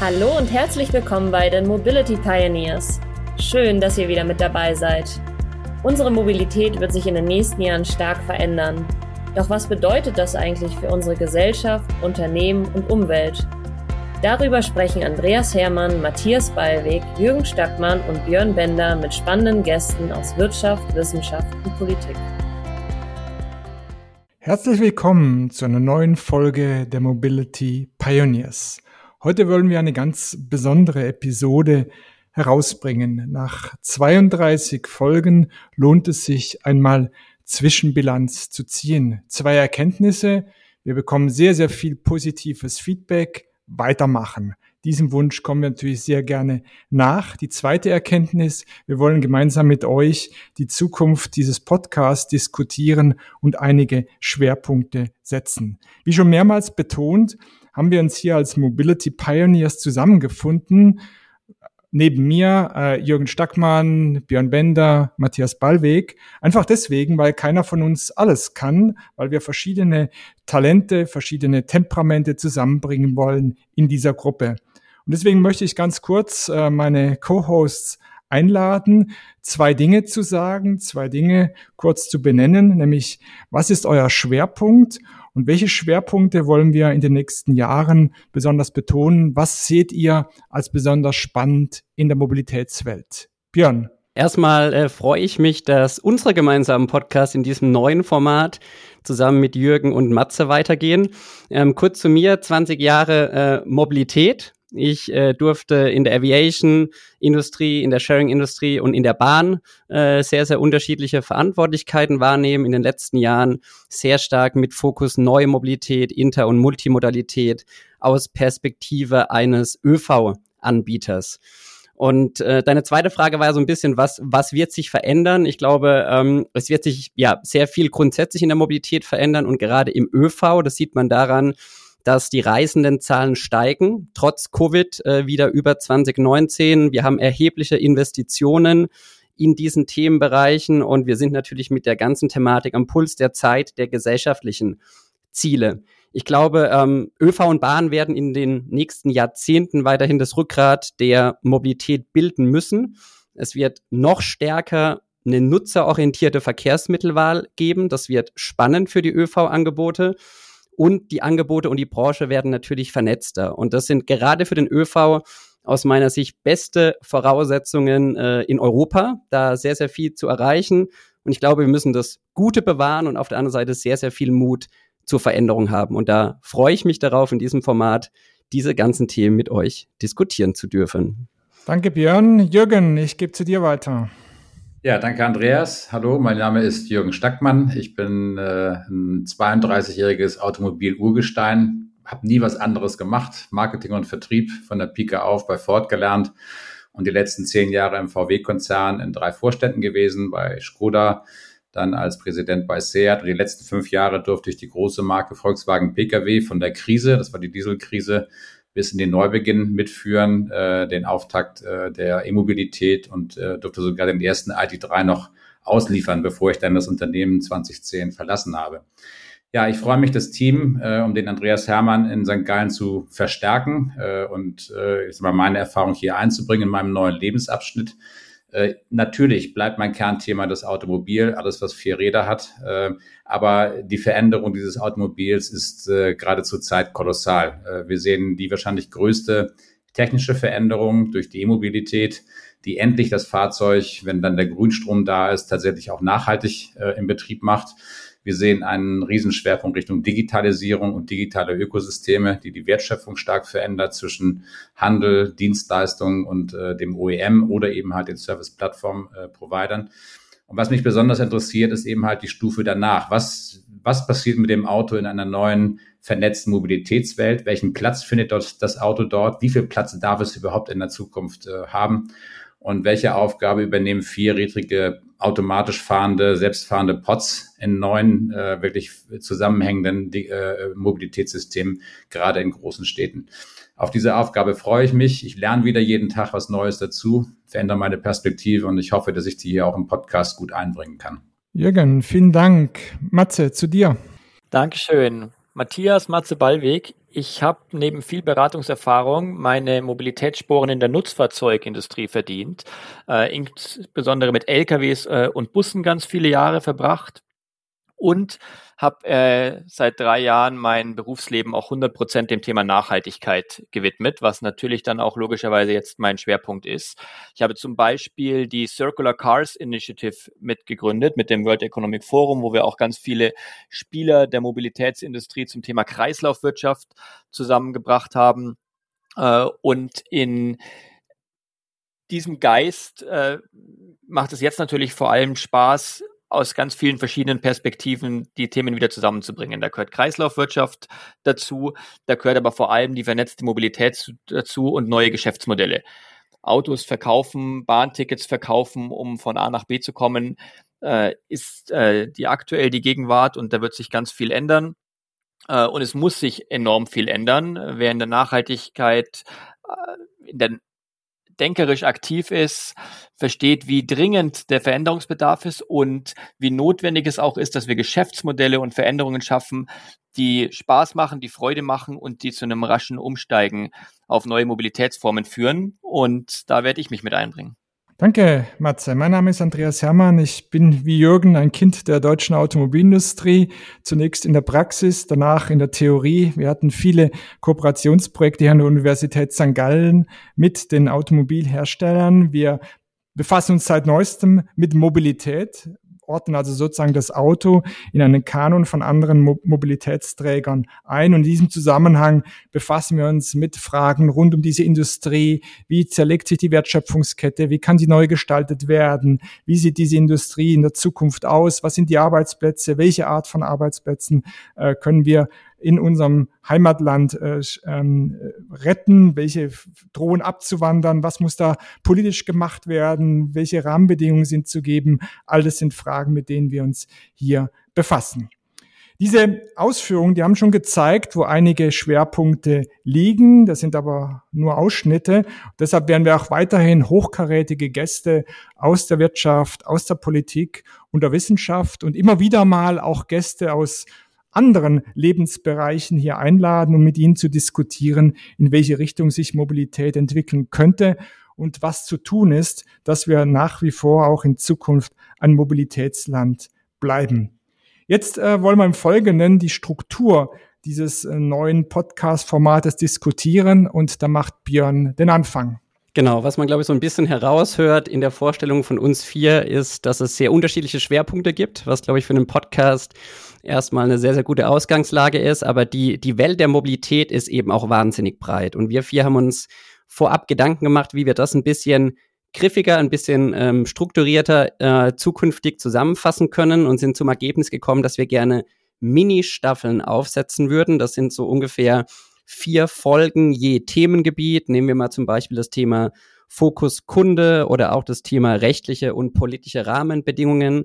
Hallo und herzlich willkommen bei den Mobility Pioneers. Schön, dass ihr wieder mit dabei seid. Unsere Mobilität wird sich in den nächsten Jahren stark verändern. Doch was bedeutet das eigentlich für unsere Gesellschaft, Unternehmen und Umwelt? Darüber sprechen Andreas Hermann, Matthias Ballweg, Jürgen Stackmann und Björn Bender mit spannenden Gästen aus Wirtschaft, Wissenschaft und Politik. Herzlich willkommen zu einer neuen Folge der Mobility Pioneers. Heute wollen wir eine ganz besondere Episode herausbringen. Nach 32 Folgen lohnt es sich einmal Zwischenbilanz zu ziehen. Zwei Erkenntnisse. Wir bekommen sehr, sehr viel positives Feedback. Weitermachen. Diesem Wunsch kommen wir natürlich sehr gerne nach. Die zweite Erkenntnis, wir wollen gemeinsam mit euch die Zukunft dieses Podcasts diskutieren und einige Schwerpunkte setzen. Wie schon mehrmals betont, haben wir uns hier als Mobility Pioneers zusammengefunden. Neben mir äh, Jürgen Stackmann, Björn Bender, Matthias Ballweg. Einfach deswegen, weil keiner von uns alles kann, weil wir verschiedene Talente, verschiedene Temperamente zusammenbringen wollen in dieser Gruppe. Und deswegen möchte ich ganz kurz äh, meine Co-Hosts einladen, zwei Dinge zu sagen, zwei Dinge kurz zu benennen, nämlich was ist euer Schwerpunkt und welche Schwerpunkte wollen wir in den nächsten Jahren besonders betonen? Was seht ihr als besonders spannend in der Mobilitätswelt? Björn. Erstmal äh, freue ich mich, dass unsere gemeinsamen Podcasts in diesem neuen Format zusammen mit Jürgen und Matze weitergehen. Ähm, kurz zu mir, 20 Jahre äh, Mobilität ich äh, durfte in der Aviation-Industrie, in der Sharing-Industrie und in der Bahn äh, sehr, sehr unterschiedliche Verantwortlichkeiten wahrnehmen. In den letzten Jahren sehr stark mit Fokus neue Mobilität, Inter- und Multimodalität aus Perspektive eines ÖV-Anbieters. Und äh, deine zweite Frage war so ein bisschen, was, was wird sich verändern? Ich glaube, ähm, es wird sich ja sehr viel grundsätzlich in der Mobilität verändern und gerade im ÖV, das sieht man daran, dass die Reisendenzahlen steigen, trotz Covid äh, wieder über 2019. Wir haben erhebliche Investitionen in diesen Themenbereichen und wir sind natürlich mit der ganzen Thematik am Puls der Zeit der gesellschaftlichen Ziele. Ich glaube, ähm, ÖV und Bahn werden in den nächsten Jahrzehnten weiterhin das Rückgrat der Mobilität bilden müssen. Es wird noch stärker eine nutzerorientierte Verkehrsmittelwahl geben. Das wird spannend für die ÖV-Angebote. Und die Angebote und die Branche werden natürlich vernetzter. Und das sind gerade für den ÖV aus meiner Sicht beste Voraussetzungen äh, in Europa, da sehr, sehr viel zu erreichen. Und ich glaube, wir müssen das Gute bewahren und auf der anderen Seite sehr, sehr viel Mut zur Veränderung haben. Und da freue ich mich darauf, in diesem Format diese ganzen Themen mit euch diskutieren zu dürfen. Danke, Björn. Jürgen, ich gebe zu dir weiter. Ja, danke Andreas. Hallo, mein Name ist Jürgen Stackmann. Ich bin äh, ein 32-jähriges Automobil-Urgestein, habe nie was anderes gemacht, Marketing und Vertrieb von der Pike auf bei Ford gelernt und die letzten zehn Jahre im VW-Konzern in drei Vorständen gewesen, bei Skoda, dann als Präsident bei Seat und die letzten fünf Jahre durfte ich die große Marke Volkswagen Pkw von der Krise, das war die Dieselkrise, bis in den Neubeginn mitführen, äh, den Auftakt äh, der E-Mobilität und äh, durfte sogar den ersten ID3 noch ausliefern, bevor ich dann das Unternehmen 2010 verlassen habe. Ja, ich freue mich, das Team äh, um den Andreas Hermann in St. Gallen zu verstärken äh, und äh, ich sag mal, meine Erfahrung hier einzubringen in meinem neuen Lebensabschnitt. Äh, natürlich bleibt mein Kernthema das Automobil, alles was vier Räder hat. Äh, aber die Veränderung dieses Automobils ist äh, gerade zur Zeit kolossal. Wir sehen die wahrscheinlich größte technische Veränderung durch die E-Mobilität, die endlich das Fahrzeug, wenn dann der Grünstrom da ist, tatsächlich auch nachhaltig äh, im Betrieb macht. Wir sehen einen Riesenschwerpunkt Richtung Digitalisierung und digitale Ökosysteme, die die Wertschöpfung stark verändert zwischen Handel, Dienstleistungen und äh, dem OEM oder eben halt den Service-Plattform-Providern. Und was mich besonders interessiert, ist eben halt die Stufe danach. Was, was passiert mit dem Auto in einer neuen vernetzten Mobilitätswelt? Welchen Platz findet dort das Auto dort? Wie viel Platz darf es überhaupt in der Zukunft äh, haben? Und welche Aufgabe übernehmen vierrädrige automatisch fahrende, selbstfahrende Pods in neuen, äh, wirklich zusammenhängenden äh, Mobilitätssystemen, gerade in großen Städten. Auf diese Aufgabe freue ich mich. Ich lerne wieder jeden Tag was Neues dazu, verändere meine Perspektive und ich hoffe, dass ich die hier auch im Podcast gut einbringen kann. Jürgen, vielen Dank. Matze, zu dir. Dankeschön. Matthias Matze Ballweg. Ich habe neben viel Beratungserfahrung meine Mobilitätssporen in der Nutzfahrzeugindustrie verdient, äh, insbesondere mit LKWs äh, und Bussen ganz viele Jahre verbracht und habe äh, seit drei Jahren mein Berufsleben auch 100 Prozent dem Thema Nachhaltigkeit gewidmet, was natürlich dann auch logischerweise jetzt mein Schwerpunkt ist. Ich habe zum Beispiel die Circular Cars Initiative mitgegründet mit dem World Economic Forum, wo wir auch ganz viele Spieler der Mobilitätsindustrie zum Thema Kreislaufwirtschaft zusammengebracht haben. Äh, und in diesem Geist äh, macht es jetzt natürlich vor allem Spaß, aus ganz vielen verschiedenen Perspektiven die Themen wieder zusammenzubringen. Da gehört Kreislaufwirtschaft dazu, da gehört aber vor allem die vernetzte Mobilität dazu und neue Geschäftsmodelle. Autos verkaufen, Bahntickets verkaufen, um von A nach B zu kommen, äh, ist äh, die aktuell die Gegenwart und da wird sich ganz viel ändern. Äh, und es muss sich enorm viel ändern. In der Nachhaltigkeit äh, in der denkerisch aktiv ist, versteht, wie dringend der Veränderungsbedarf ist und wie notwendig es auch ist, dass wir Geschäftsmodelle und Veränderungen schaffen, die Spaß machen, die Freude machen und die zu einem raschen Umsteigen auf neue Mobilitätsformen führen. Und da werde ich mich mit einbringen. Danke, Matze. Mein Name ist Andreas Hermann. Ich bin wie Jürgen ein Kind der deutschen Automobilindustrie. Zunächst in der Praxis, danach in der Theorie. Wir hatten viele Kooperationsprojekte hier an der Universität St. Gallen mit den Automobilherstellern. Wir befassen uns seit neuestem mit Mobilität ordnen also sozusagen das Auto in einen Kanon von anderen Mo Mobilitätsträgern ein. Und in diesem Zusammenhang befassen wir uns mit Fragen rund um diese Industrie. Wie zerlegt sich die Wertschöpfungskette? Wie kann sie neu gestaltet werden? Wie sieht diese Industrie in der Zukunft aus? Was sind die Arbeitsplätze? Welche Art von Arbeitsplätzen äh, können wir in unserem Heimatland äh, ähm, retten, welche drohen abzuwandern, was muss da politisch gemacht werden, welche Rahmenbedingungen sind zu geben. All das sind Fragen, mit denen wir uns hier befassen. Diese Ausführungen, die haben schon gezeigt, wo einige Schwerpunkte liegen. Das sind aber nur Ausschnitte. Deshalb werden wir auch weiterhin hochkarätige Gäste aus der Wirtschaft, aus der Politik und der Wissenschaft und immer wieder mal auch Gäste aus anderen Lebensbereichen hier einladen, um mit ihnen zu diskutieren, in welche Richtung sich Mobilität entwickeln könnte und was zu tun ist, dass wir nach wie vor auch in Zukunft ein Mobilitätsland bleiben. Jetzt äh, wollen wir im Folgenden die Struktur dieses äh, neuen Podcast-Formates diskutieren und da macht Björn den Anfang. Genau, was man, glaube ich, so ein bisschen heraushört in der Vorstellung von uns vier, ist, dass es sehr unterschiedliche Schwerpunkte gibt, was, glaube ich, für einen Podcast erstmal eine sehr, sehr gute Ausgangslage ist. Aber die, die Welt der Mobilität ist eben auch wahnsinnig breit. Und wir vier haben uns vorab Gedanken gemacht, wie wir das ein bisschen griffiger, ein bisschen ähm, strukturierter äh, zukünftig zusammenfassen können und sind zum Ergebnis gekommen, dass wir gerne Mini-Staffeln aufsetzen würden. Das sind so ungefähr vier Folgen je Themengebiet. Nehmen wir mal zum Beispiel das Thema Fokus Kunde oder auch das Thema rechtliche und politische Rahmenbedingungen,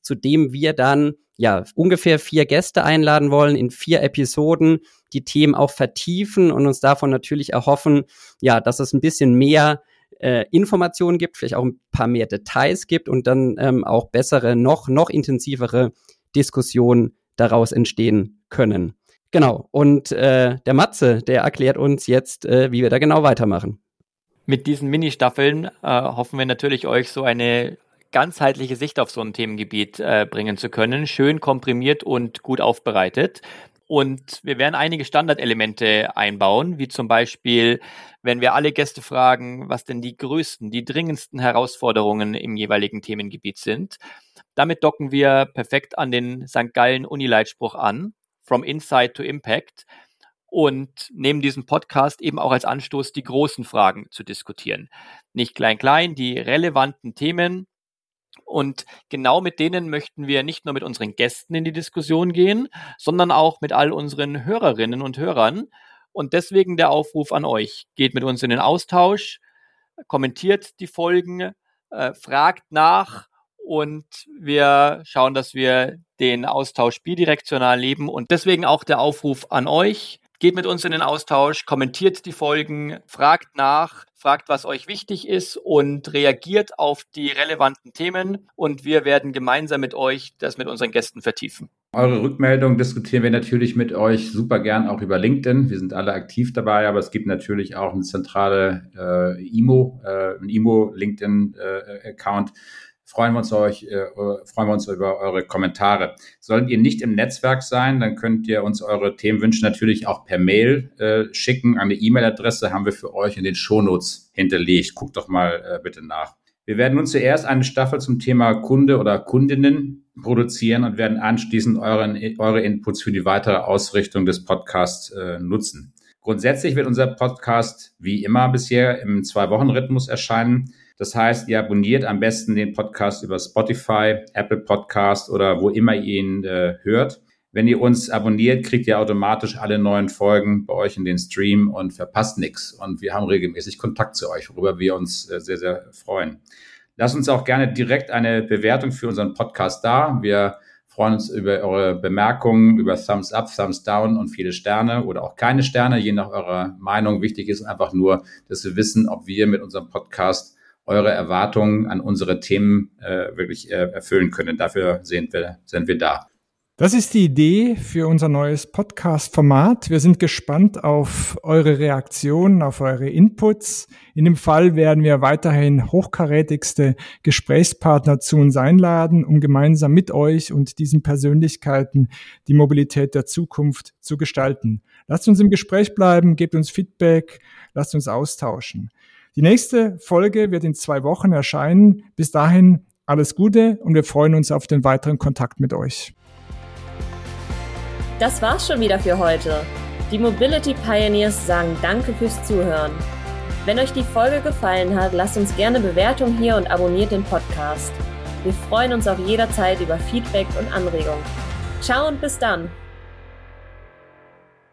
zu dem wir dann ja ungefähr vier Gäste einladen wollen in vier Episoden, die Themen auch vertiefen und uns davon natürlich erhoffen, ja, dass es ein bisschen mehr äh, Informationen gibt, vielleicht auch ein paar mehr Details gibt und dann ähm, auch bessere, noch, noch intensivere Diskussionen daraus entstehen können. Genau. Und äh, der Matze, der erklärt uns jetzt, äh, wie wir da genau weitermachen. Mit diesen Mini-Staffeln äh, hoffen wir natürlich, euch so eine ganzheitliche Sicht auf so ein Themengebiet äh, bringen zu können. Schön komprimiert und gut aufbereitet. Und wir werden einige Standardelemente einbauen, wie zum Beispiel, wenn wir alle Gäste fragen, was denn die größten, die dringendsten Herausforderungen im jeweiligen Themengebiet sind. Damit docken wir perfekt an den St. Gallen Unileitspruch an. From Insight to Impact und nehmen diesen Podcast eben auch als Anstoß, die großen Fragen zu diskutieren. Nicht klein-klein, die relevanten Themen. Und genau mit denen möchten wir nicht nur mit unseren Gästen in die Diskussion gehen, sondern auch mit all unseren Hörerinnen und Hörern. Und deswegen der Aufruf an euch. Geht mit uns in den Austausch, kommentiert die Folgen, äh, fragt nach und wir schauen, dass wir den Austausch bidirektional leben und deswegen auch der Aufruf an euch. Geht mit uns in den Austausch, kommentiert die Folgen, fragt nach, fragt, was euch wichtig ist und reagiert auf die relevanten Themen. Und wir werden gemeinsam mit euch das mit unseren Gästen vertiefen. Eure Rückmeldung diskutieren wir natürlich mit euch super gern auch über LinkedIn. Wir sind alle aktiv dabei, aber es gibt natürlich auch eine zentrale äh, IMO, äh, ein IMO LinkedIn-Account. Äh, freuen wir uns euch, äh, freuen wir uns über eure Kommentare. Solltet ihr nicht im Netzwerk sein, dann könnt ihr uns eure Themenwünsche natürlich auch per Mail äh, schicken. Eine E-Mail-Adresse haben wir für euch in den Shownotes hinterlegt. Guckt doch mal äh, bitte nach. Wir werden nun zuerst eine Staffel zum Thema Kunde oder Kundinnen produzieren und werden anschließend euren, eure Inputs für die weitere Ausrichtung des Podcasts äh, nutzen. Grundsätzlich wird unser Podcast wie immer bisher im Zwei-Wochen-Rhythmus erscheinen. Das heißt, ihr abonniert am besten den Podcast über Spotify, Apple Podcast oder wo immer ihr ihn äh, hört. Wenn ihr uns abonniert, kriegt ihr automatisch alle neuen Folgen bei euch in den Stream und verpasst nichts. Und wir haben regelmäßig Kontakt zu euch, worüber wir uns äh, sehr, sehr freuen. Lasst uns auch gerne direkt eine Bewertung für unseren Podcast da. Wir freuen uns über eure Bemerkungen, über Thumbs up, Thumbs down und viele Sterne oder auch keine Sterne, je nach eurer Meinung. Wichtig ist einfach nur, dass wir wissen, ob wir mit unserem Podcast eure Erwartungen an unsere Themen äh, wirklich äh, erfüllen können. Dafür sind wir, sind wir da. Das ist die Idee für unser neues Podcast-Format. Wir sind gespannt auf eure Reaktionen, auf eure Inputs. In dem Fall werden wir weiterhin hochkarätigste Gesprächspartner zu uns einladen, um gemeinsam mit euch und diesen Persönlichkeiten die Mobilität der Zukunft zu gestalten. Lasst uns im Gespräch bleiben, gebt uns Feedback, lasst uns austauschen. Die nächste Folge wird in zwei Wochen erscheinen. Bis dahin alles Gute und wir freuen uns auf den weiteren Kontakt mit euch. Das war's schon wieder für heute. Die Mobility Pioneers sagen Danke fürs Zuhören. Wenn euch die Folge gefallen hat, lasst uns gerne Bewertung hier und abonniert den Podcast. Wir freuen uns auf jederzeit über Feedback und Anregungen. Ciao und bis dann!